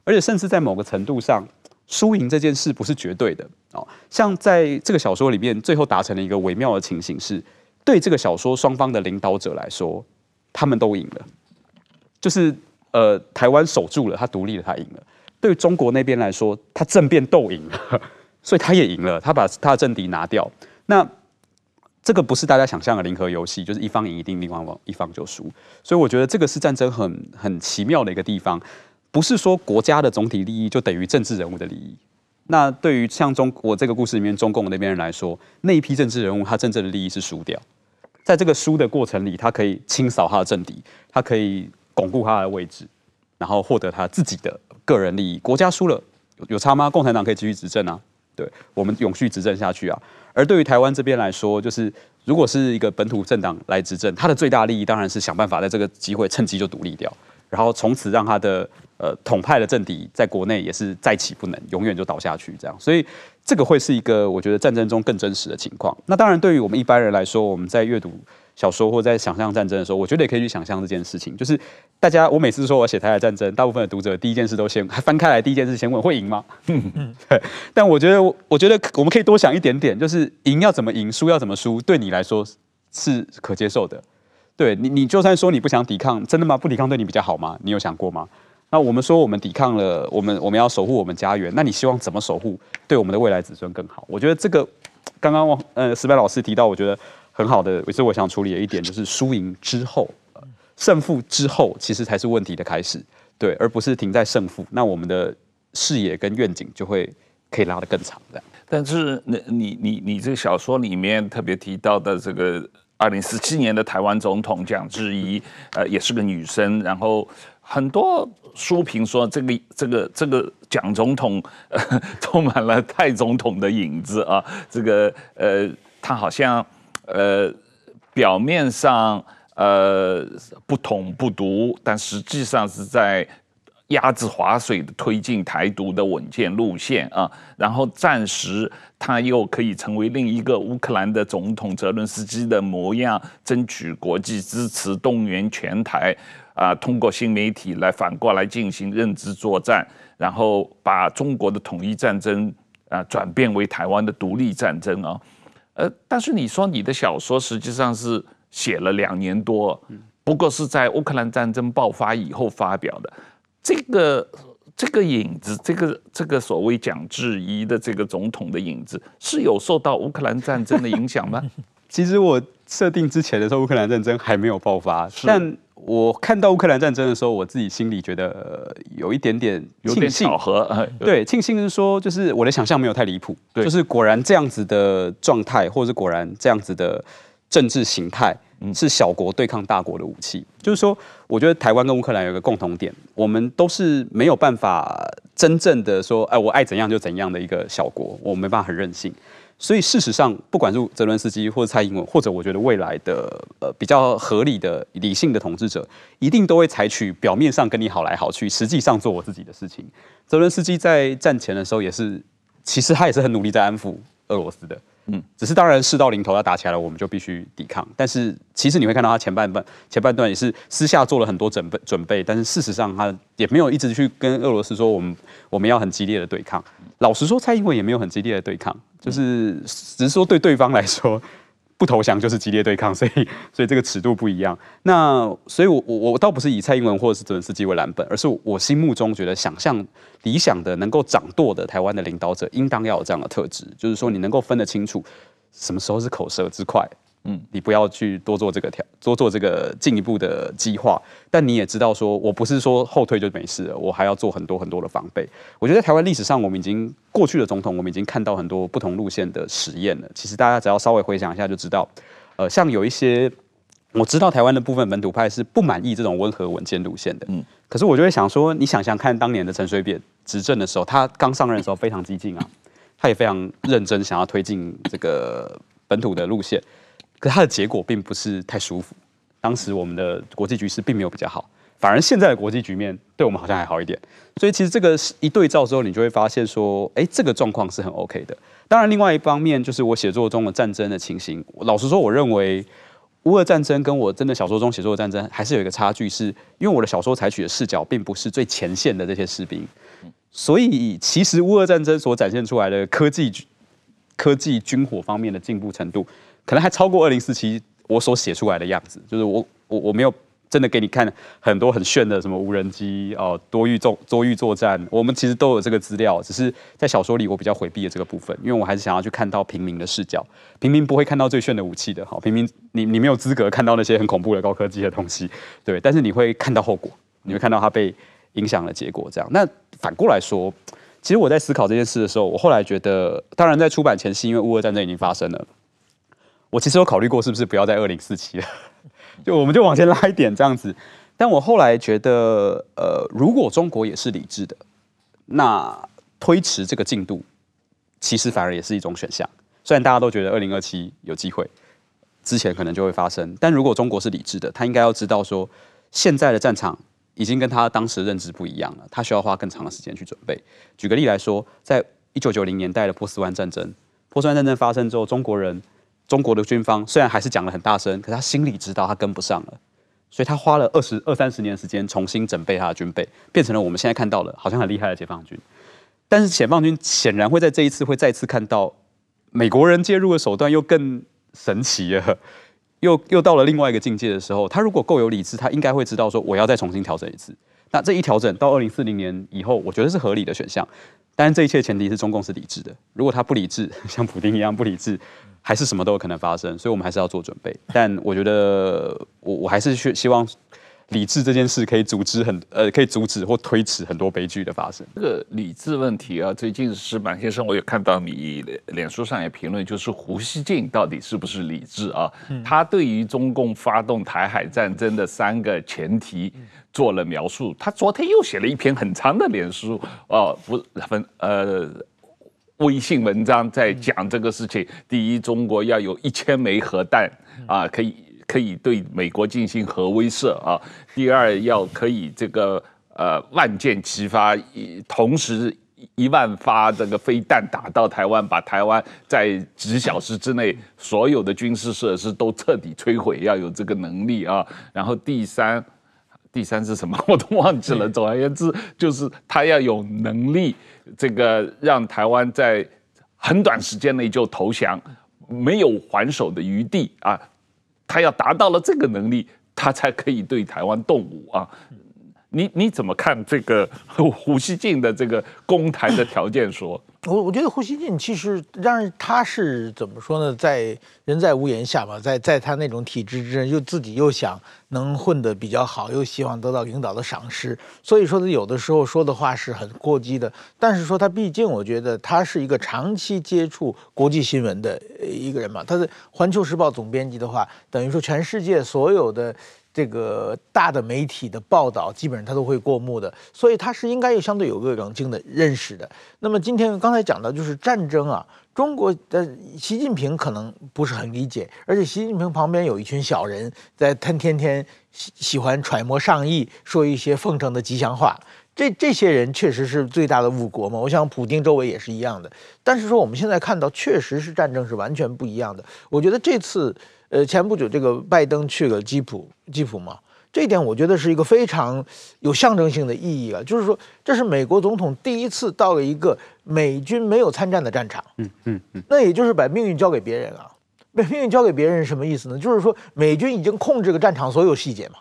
而且甚至在某个程度上，输赢这件事不是绝对的哦。像在这个小说里面，最后达成了一个微妙的情形是，对这个小说双方的领导者来说，他们都赢了，就是呃，台湾守住了，他独立了，他赢了。对中国那边来说，他政变斗赢了，所以他也赢了，他把他的政敌拿掉。那这个不是大家想象的零和游戏，就是一方赢一定另外一方就输。所以我觉得这个是战争很很奇妙的一个地方，不是说国家的总体利益就等于政治人物的利益。那对于像中我这个故事里面中共那边人来说，那一批政治人物他真正的利益是输掉，在这个输的过程里，他可以清扫他的政敌，他可以巩固他的位置，然后获得他自己的个人利益。国家输了有差吗？共产党可以继续执政啊，对我们永续执政下去啊。而对于台湾这边来说，就是如果是一个本土政党来执政，他的最大利益当然是想办法在这个机会趁机就独立掉，然后从此让他的呃统派的政敌在国内也是再起不能，永远就倒下去这样。所以这个会是一个我觉得战争中更真实的情况。那当然，对于我们一般人来说，我们在阅读。小说或在想象战争的时候，我觉得也可以去想象这件事情。就是大家，我每次说我写台海战争，大部分的读者第一件事都先翻开来，第一件事先问会赢吗？对。但我觉得，我觉得我们可以多想一点点，就是赢要怎么赢，输要怎么输，对你来说是可接受的。对你，你就算说你不想抵抗，真的吗？不抵抗对你比较好吗？你有想过吗？那我们说我们抵抗了，我们我们要守护我们家园，那你希望怎么守护，对我们的未来子孙更好？我觉得这个刚刚呃石白老师提到，我觉得。很好的，也是我想处理的一点，就是输赢之后，胜负之后，其实才是问题的开始，对，而不是停在胜负。那我们的视野跟愿景就会可以拉得更长的。但是，那你你你这个小说里面特别提到的这个二零四七年的台湾总统蒋志怡，呃，也是个女生。然后很多书评说，这个这个这个蒋总统，充满了蔡总统的影子啊。这个呃，他好像。呃，表面上呃不统不独，但实际上是在压制华水的推进台独的稳健路线啊。然后暂时他又可以成为另一个乌克兰的总统泽伦斯基的模样，争取国际支持，动员全台啊，通过新媒体来反过来进行认知作战，然后把中国的统一战争啊转变为台湾的独立战争啊。呃，但是你说你的小说实际上是写了两年多，不过是在乌克兰战争爆发以后发表的。这个这个影子，这个这个所谓讲质疑的这个总统的影子，是有受到乌克兰战争的影响吗？其实我设定之前的时候，乌克兰战争还没有爆发，但。我看到乌克兰战争的时候，我自己心里觉得有一点点庆幸巧合，对，庆幸是说，就是我的想象没有太离谱，就是果然这样子的状态，或者是果然这样子的政治形态，是小国对抗大国的武器。就是说，我觉得台湾跟乌克兰有一个共同点，我们都是没有办法真正的说，哎，我爱怎样就怎样的一个小国，我没办法很任性。所以事实上，不管是泽伦斯基或者蔡英文，或者我觉得未来的呃比较合理的理性的统治者，一定都会采取表面上跟你好来好去，实际上做我自己的事情。泽伦斯基在战前的时候也是，其实他也是很努力在安抚俄罗斯的。嗯，只是当然事到临头要打起来了，我们就必须抵抗。但是其实你会看到他前半段前半段也是私下做了很多准备准备，但是事实上他也没有一直去跟俄罗斯说我们我们要很激烈的对抗。老实说，蔡英文也没有很激烈的对抗，就是只是说对对方来说。不投降就是激烈对抗，所以所以这个尺度不一样。那所以我，我我倒不是以蔡英文或者是泽伦斯基为蓝本，而是我心目中觉得想象理想的能够掌舵的台湾的领导者，应当要有这样的特质，就是说你能够分得清楚什么时候是口舌之快。嗯，你不要去多做这个调，多做这个进一步的计划。但你也知道，说我不是说后退就没事了，我还要做很多很多的防备。我觉得在台湾历史上，我们已经过去的总统，我们已经看到很多不同路线的实验了。其实大家只要稍微回想一下，就知道，呃，像有一些我知道台湾的部分本土派是不满意这种温和稳健路线的。嗯，可是我就会想说，你想想看，当年的陈水扁执政的时候，他刚上任的时候非常激进啊，他也非常认真想要推进这个本土的路线。可是它的结果并不是太舒服。当时我们的国际局势并没有比较好，反而现在的国际局面对我们好像还好一点。所以其实这个是一对照之后，你就会发现说，哎，这个状况是很 OK 的。当然，另外一方面就是我写作中的战争的情形。老实说，我认为乌俄战争跟我真的小说中写作的战争还是有一个差距，是因为我的小说采取的视角并不是最前线的这些士兵。所以其实乌俄战争所展现出来的科技、科技军火方面的进步程度。可能还超过二零四七我所写出来的样子，就是我我我没有真的给你看很多很炫的什么无人机哦，多域作多域作战，我们其实都有这个资料，只是在小说里我比较回避了这个部分，因为我还是想要去看到平民的视角，平民不会看到最炫的武器的，好，平民你你没有资格看到那些很恐怖的高科技的东西，对，但是你会看到后果，你会看到它被影响的结果，这样。那反过来说，其实我在思考这件事的时候，我后来觉得，当然在出版前夕，因为乌俄战争已经发生了。我其实有考虑过，是不是不要在二零四七了，就我们就往前拉一点这样子。但我后来觉得，呃，如果中国也是理智的，那推迟这个进度，其实反而也是一种选项。虽然大家都觉得二零二七有机会，之前可能就会发生，但如果中国是理智的，他应该要知道说，现在的战场已经跟他当时认知不一样了，他需要花更长的时间去准备。举个例来说，在一九九零年代的波斯湾战争，波斯湾战争发生之后，中国人。中国的军方虽然还是讲得很大声，可是他心里知道他跟不上了，所以他花了二十二三十年时间重新整备他的军备，变成了我们现在看到的好像很厉害的解放军。但是解放军显然会在这一次会再次看到美国人介入的手段又更神奇了，又又到了另外一个境界的时候，他如果够有理智，他应该会知道说我要再重新调整一次。那这一调整到二零四零年以后，我觉得是合理的选项。但是这一切前提是中共是理智的，如果他不理智，像普丁一样不理智。还是什么都有可能发生，所以我们还是要做准备。但我觉得我，我我还是希希望理智这件事可以阻止很呃，可以阻止或推迟很多悲剧的发生。这个理智问题啊，最近石板先生，我有看到你脸书上也评论，就是胡锡进到底是不是理智啊？嗯、他对于中共发动台海战争的三个前提做了描述。他昨天又写了一篇很长的脸书哦，不分呃。微信文章在讲这个事情。第一，中国要有一千枚核弹啊，可以可以对美国进行核威慑啊。第二，要可以这个呃万箭齐发，同时一万发这个飞弹打到台湾，把台湾在几小时之内所有的军事设施都彻底摧毁，要有这个能力啊。然后第三，第三是什么？我都忘记了。总而言之，就是他要有能力。这个让台湾在很短时间内就投降，没有还手的余地啊！他要达到了这个能力，他才可以对台湾动武啊！你你怎么看这个 胡锡进的这个公台的条件说？我我觉得胡锡进其实让他是怎么说呢，在人在屋檐下嘛，在在他那种体制之内，又自己又想能混得比较好，又希望得到领导的赏识，所以说他有的时候说的话是很过激的。但是说他毕竟，我觉得他是一个长期接触国际新闻的一个人嘛，他的《环球时报》总编辑的话，等于说全世界所有的。这个大的媒体的报道，基本上他都会过目的，所以他是应该有相对有个冷静的认识的。那么今天刚才讲到就是战争啊，中国的习近平可能不是很理解，而且习近平旁边有一群小人在他天天喜喜欢揣摩上意，说一些奉承的吉祥话。这这些人确实是最大的误国嘛，我想普丁周围也是一样的。但是说我们现在看到，确实是战争是完全不一样的。我觉得这次。呃，前不久这个拜登去了基辅，基辅嘛，这一点我觉得是一个非常有象征性的意义啊。就是说，这是美国总统第一次到了一个美军没有参战的战场，嗯嗯嗯，那也就是把命运交给别人啊。把命运交给别人是什么意思呢？就是说，美军已经控制了战场所有细节嘛，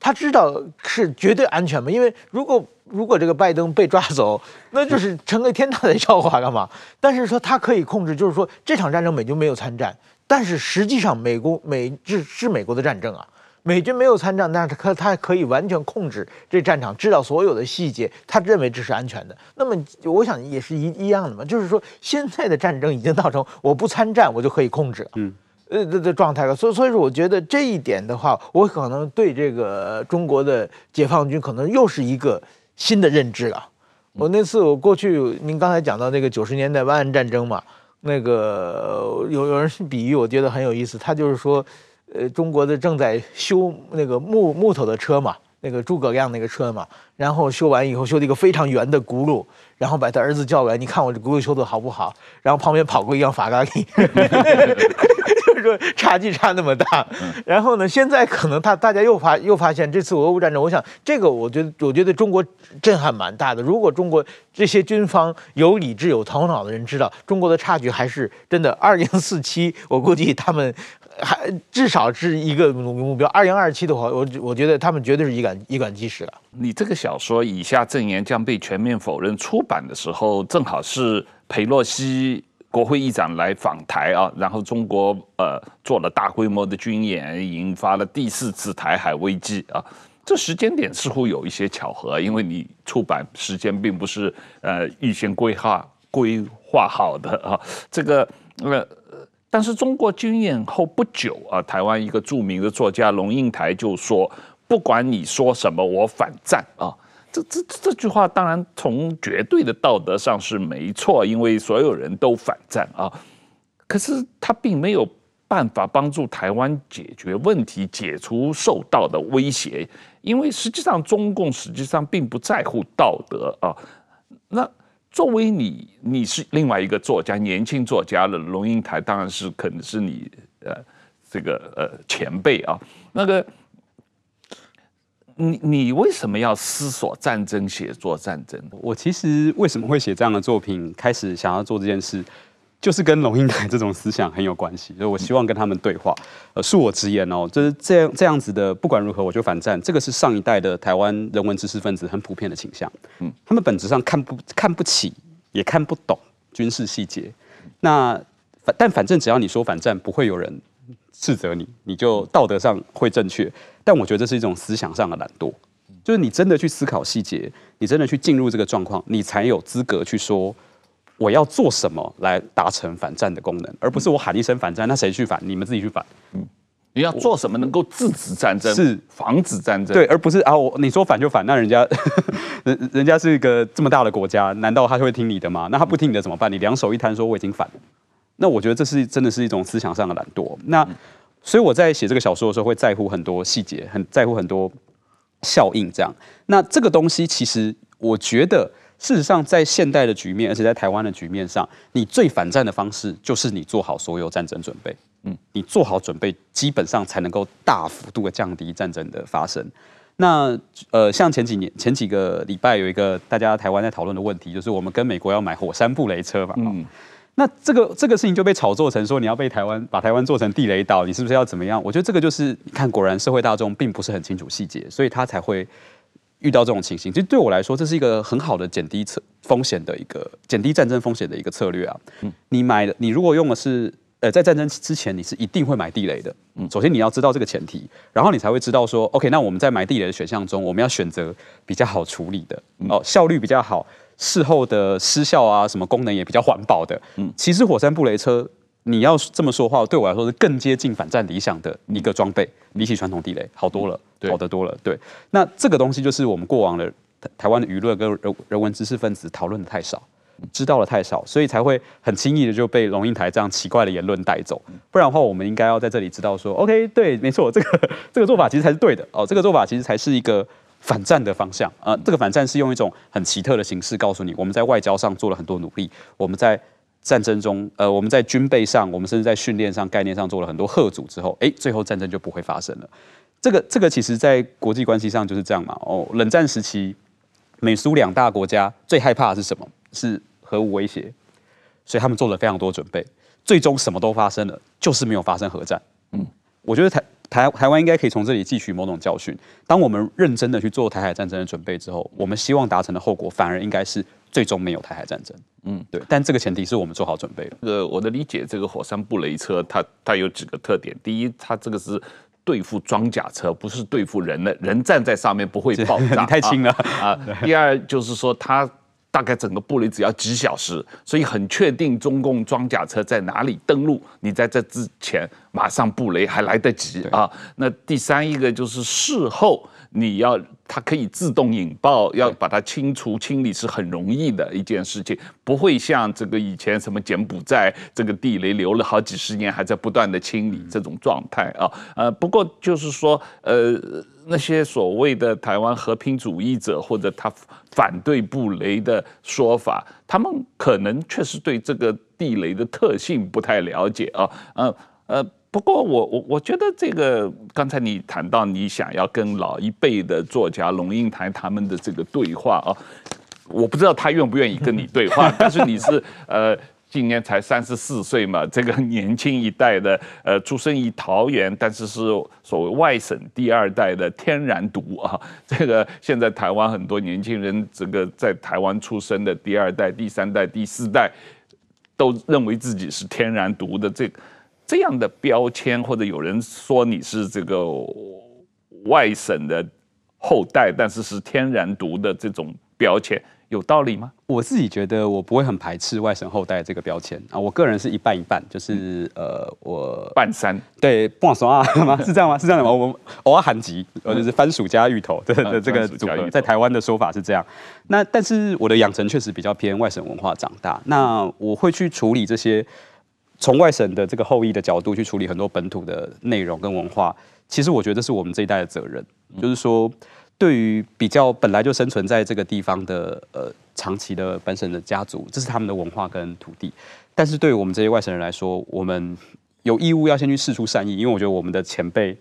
他知道是绝对安全嘛。因为如果如果这个拜登被抓走，那就是成个天大的笑话，干嘛？但是说他可以控制，就是说这场战争美军没有参战。但是实际上，美国美是是美国的战争啊，美军没有参战，但是他他可以完全控制这战场，知道所有的细节，他认为这是安全的。那么我想也是一一样的嘛，就是说现在的战争已经造成我不参战我就可以控制了，嗯，呃的的状态了。所以所以说，我觉得这一点的话，我可能对这个中国的解放军可能又是一个新的认知了。我那次我过去，您刚才讲到那个九十年代湾岸战争嘛。那个有有人是比喻，我觉得很有意思。他就是说，呃，中国的正在修那个木木头的车嘛，那个诸葛亮那个车嘛，然后修完以后修了一个非常圆的轱辘，然后把他儿子叫过来，你看我这轱辘修的好不好？然后旁边跑过一辆法拉利。就是说差距差那么大，然后呢？现在可能他大家又发又发现这次俄乌战争，我想这个我觉得我觉得中国震撼蛮大的。如果中国这些军方有理智有头脑的人知道中国的差距还是真的二零四七，我估计他们还至少是一个目标。二零二七的话，我我觉得他们绝对是以卵以卵击石了。你这个小说《以下证言将被全面否认》出版的时候，正好是裴洛西。国会议长来访台啊，然后中国呃做了大规模的军演，引发了第四次台海危机啊。这时间点似乎有一些巧合，因为你出版时间并不是呃预先规划规划好的啊。这个呃，但是中国军演后不久啊，台湾一个著名的作家龙应台就说：“不管你说什么，我反战啊。”这这这句话当然从绝对的道德上是没错，因为所有人都反战啊。可是他并没有办法帮助台湾解决问题、解除受到的威胁，因为实际上中共实际上并不在乎道德啊。那作为你，你是另外一个作家，年轻作家的龙应台，当然是可能是你呃这个呃前辈啊，那个。你你为什么要思索战争、写作战争？我其实为什么会写这样的作品，开始想要做这件事，就是跟龙应台这种思想很有关系。所以我希望跟他们对话。呃，恕我直言哦，就是这样这样子的，不管如何我就反战。这个是上一代的台湾人文知识分子很普遍的倾向。嗯，他们本质上看不看不起，也看不懂军事细节。那反但反正只要你说反战，不会有人斥责你，你就道德上会正确。但我觉得这是一种思想上的懒惰，就是你真的去思考细节，你真的去进入这个状况，你才有资格去说我要做什么来达成反战的功能，而不是我喊一声反战，那谁去反？你们自己去反。嗯，你要做什么能够制止战争？是防止战争？对，而不是啊，我你说反就反，那人家人 人家是一个这么大的国家，难道他就会听你的吗？那他不听你的怎么办？你两手一摊说我已经反了，那我觉得这是真的是一种思想上的懒惰。那。所以我在写这个小说的时候，会在乎很多细节，很在乎很多效应。这样，那这个东西其实我觉得，事实上在现代的局面，而且在台湾的局面上，你最反战的方式就是你做好所有战争准备。嗯，你做好准备，基本上才能够大幅度的降低战争的发生。那呃，像前几年前几个礼拜有一个大家台湾在讨论的问题，就是我们跟美国要买火山布雷车嘛。嗯。那这个这个事情就被炒作成说，你要被台湾把台湾做成地雷岛，你是不是要怎么样？我觉得这个就是你看，果然社会大众并不是很清楚细节，所以他才会遇到这种情形。其实对我来说，这是一个很好的减低策风险的一个减低战争风险的一个策略啊。嗯，你买的你如果用的是呃，在战争之前你是一定会买地雷的。嗯，首先你要知道这个前提，然后你才会知道说，OK，那我们在买地雷的选项中，我们要选择比较好处理的哦，效率比较好。事后的失效啊，什么功能也比较环保的。嗯，其实火山布雷车你要这么说话，对我来说是更接近反战理想的一个装备，比起传统地雷好多了，嗯、好得多了。对，那这个东西就是我们过往的台台湾的舆论跟人人文知识分子讨论的太少，知道的太少，所以才会很轻易的就被龙应台这样奇怪的言论带走。不然的话，我们应该要在这里知道说，OK，对，没错，这个这个做法其实才是对的哦，这个做法其实才是一个反战的方向啊、呃。这个反战是用一种很奇特的形式告诉你，我们在外交上做了很多努力，我们在。战争中，呃，我们在军备上，我们甚至在训练上、概念上做了很多贺阻之后，哎，最后战争就不会发生了。这个，这个其实在国际关系上就是这样嘛。哦，冷战时期，美苏两大国家最害怕的是什么？是核武威胁，所以他们做了非常多准备。最终什么都发生了，就是没有发生核战。嗯，我觉得台台台湾应该可以从这里汲取某种教训。当我们认真的去做台海战争的准备之后，我们希望达成的后果，反而应该是。最终没有台海战争，嗯，对，但这个前提是我们做好准备了。呃，我的理解，这个火山布雷车它它有几个特点。第一，它这个是对付装甲车，不是对付人的，人站在上面不会爆炸，太轻了啊，啊。第二就是说，它大概整个布雷只要几小时，所以很确定中共装甲车在哪里登陆，你在这之前马上布雷还来得及啊。那第三一个就是事后。你要它可以自动引爆，要把它清除清理是很容易的一件事情，不会像这个以前什么柬埔寨这个地雷留了好几十年还在不断的清理这种状态啊，呃，不过就是说，呃，那些所谓的台湾和平主义者或者他反对布雷的说法，他们可能确实对这个地雷的特性不太了解啊，呃呃。不过我我我觉得这个刚才你谈到你想要跟老一辈的作家龙应台他们的这个对话啊，我不知道他愿不愿意跟你对话，但是你是呃今年才三十四岁嘛，这个年轻一代的呃出生于桃园，但是是所谓外省第二代的天然独啊，这个现在台湾很多年轻人这个在台湾出生的第二代、第三代、第四代都认为自己是天然独的这。这样的标签，或者有人说你是这个外省的后代，但是是天然独的这种标签，有道理吗？我自己觉得我不会很排斥外省后代这个标签啊，我个人是一半一半，就是、嗯、呃，我半山对半山啊吗？是这样吗？是这样的吗？我们偶尔韩籍，呃，就是番薯加芋头 的的这个组合，在台湾的说法是这样。那但是我的养成确实比较偏外省文化长大，那我会去处理这些。从外省的这个后裔的角度去处理很多本土的内容跟文化，其实我觉得是我们这一代的责任。就是说，对于比较本来就生存在这个地方的呃长期的本省的家族，这是他们的文化跟土地。但是对于我们这些外省人来说，我们有义务要先去试出善意，因为我觉得我们的前辈。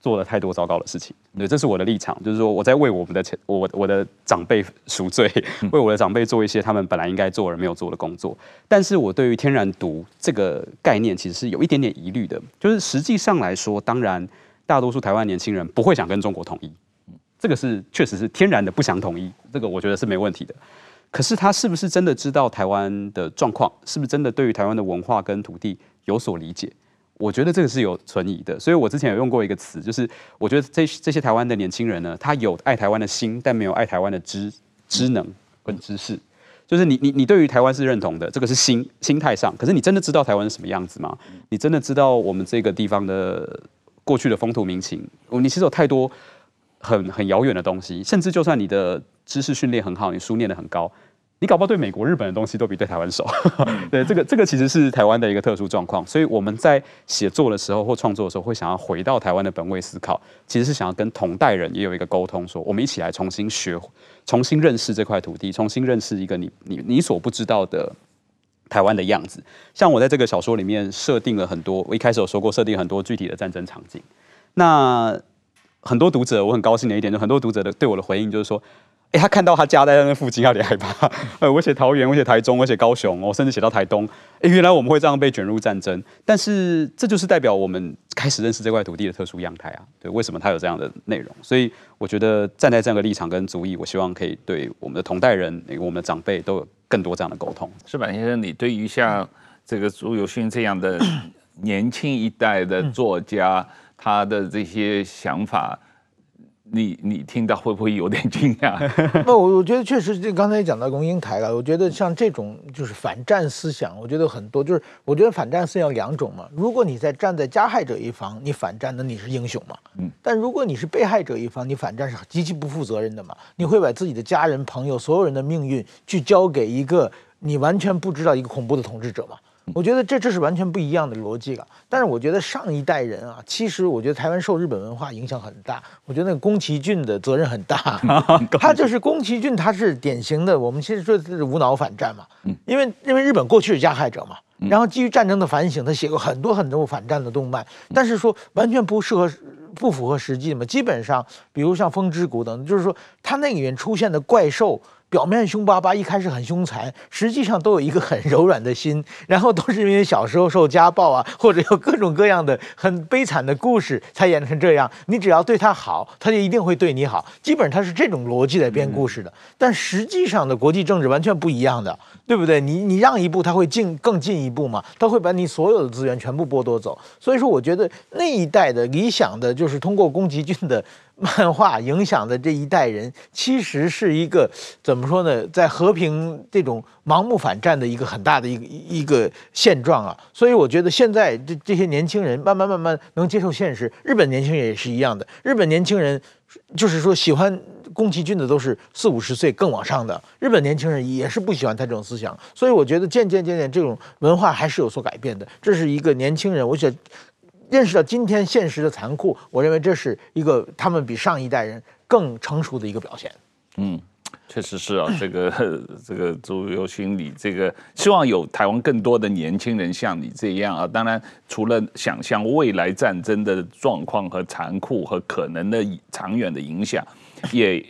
做了太多糟糕的事情，对，这是我的立场，就是说我在为我们的前我我的长辈赎罪，为我的长辈做一些他们本来应该做而没有做的工作。但是我对于天然独这个概念其实是有一点点疑虑的，就是实际上来说，当然大多数台湾年轻人不会想跟中国统一，这个是确实是天然的不想统一，这个我觉得是没问题的。可是他是不是真的知道台湾的状况？是不是真的对于台湾的文化跟土地有所理解？我觉得这个是有存疑的，所以我之前有用过一个词，就是我觉得这这些台湾的年轻人呢，他有爱台湾的心，但没有爱台湾的知知能跟知识。就是你你你对于台湾是认同的，这个是心心态上，可是你真的知道台湾是什么样子吗？你真的知道我们这个地方的过去的风土民情？你其实有太多很很遥远的东西，甚至就算你的知识训练很好，你书念得很高。你搞不好对美国、日本的东西都比对台湾熟，对这个这个其实是台湾的一个特殊状况，所以我们在写作的时候或创作的时候，会想要回到台湾的本位思考，其实是想要跟同代人也有一个沟通，说我们一起来重新学、重新认识这块土地，重新认识一个你你你所不知道的台湾的样子。像我在这个小说里面设定了很多，我一开始有说过设定很多具体的战争场景，那很多读者我很高兴的一点，就很多读者的对我的回应就是说。哎，他看到他家在那附近，有点害怕。呃，我写桃园，我写台中，我写高雄，我甚至写到台东。哎，原来我们会这样被卷入战争，但是这就是代表我们开始认识这块土地的特殊样态啊。对，为什么它有这样的内容？所以我觉得站在这样的立场跟主意，我希望可以对我们的同代人、我们的长辈都有更多这样的沟通。矢板先生，你对于像这个朱友勋这样的 年轻一代的作家，他的这些想法？你你听到会不会有点惊讶？那我我觉得确实，就刚才讲到龙应台了。我觉得像这种就是反战思想，我觉得很多就是，我觉得反战思想有两种嘛。如果你在站在加害者一方，你反战，那你是英雄嘛。嗯。但如果你是被害者一方，你反战是极其不负责任的嘛。你会把自己的家人、朋友、所有人的命运去交给一个你完全不知道一个恐怖的统治者嘛。我觉得这这是完全不一样的逻辑了。但是我觉得上一代人啊，其实我觉得台湾受日本文化影响很大。我觉得那个宫崎骏的责任很大。他就是宫崎骏，他是典型的我们其实说是无脑反战嘛。因为因为日本过去是加害者嘛，然后基于战争的反省，他写过很多很多反战的动漫，但是说完全不适合不符合实际嘛。基本上，比如像《风之谷》等，就是说他那里面出现的怪兽。表面凶巴巴，一开始很凶残，实际上都有一个很柔软的心，然后都是因为小时候受家暴啊，或者有各种各样的很悲惨的故事才演成这样。你只要对他好，他就一定会对你好。基本上他是这种逻辑来编故事的。但实际上的国际政治完全不一样的，对不对？你你让一步，他会进更进一步嘛？他会把你所有的资源全部剥夺走。所以说，我觉得那一代的理想的就是通过宫崎骏的。漫画影响的这一代人，其实是一个怎么说呢？在和平这种盲目反战的一个很大的一个一个现状啊。所以我觉得现在这这些年轻人慢慢慢慢能接受现实。日本年轻人也是一样的，日本年轻人就是说喜欢宫崎骏的都是四五十岁更往上的，日本年轻人也是不喜欢他这种思想。所以我觉得渐渐渐渐这种文化还是有所改变的。这是一个年轻人，我想。认识到今天现实的残酷，我认为这是一个他们比上一代人更成熟的一个表现。嗯，确实是啊，这个 这个朱由勋，你这个希望有台湾更多的年轻人像你这样啊。当然，除了想象未来战争的状况和残酷和可能的长远的影响，也。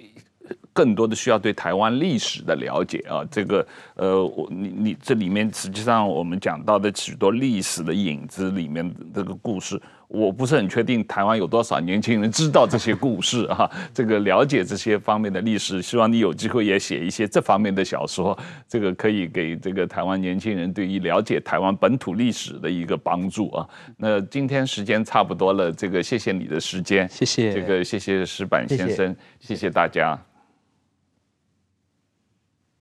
更多的需要对台湾历史的了解啊，这个呃，我你你这里面实际上我们讲到的许多历史的影子里面这个故事。我不是很确定台湾有多少年轻人知道这些故事啊，这个了解这些方面的历史，希望你有机会也写一些这方面的小说，这个可以给这个台湾年轻人对于了解台湾本土历史的一个帮助啊。那今天时间差不多了，这个谢谢你的时间，谢谢，这个谢谢石板先生，谢谢，谢谢大家。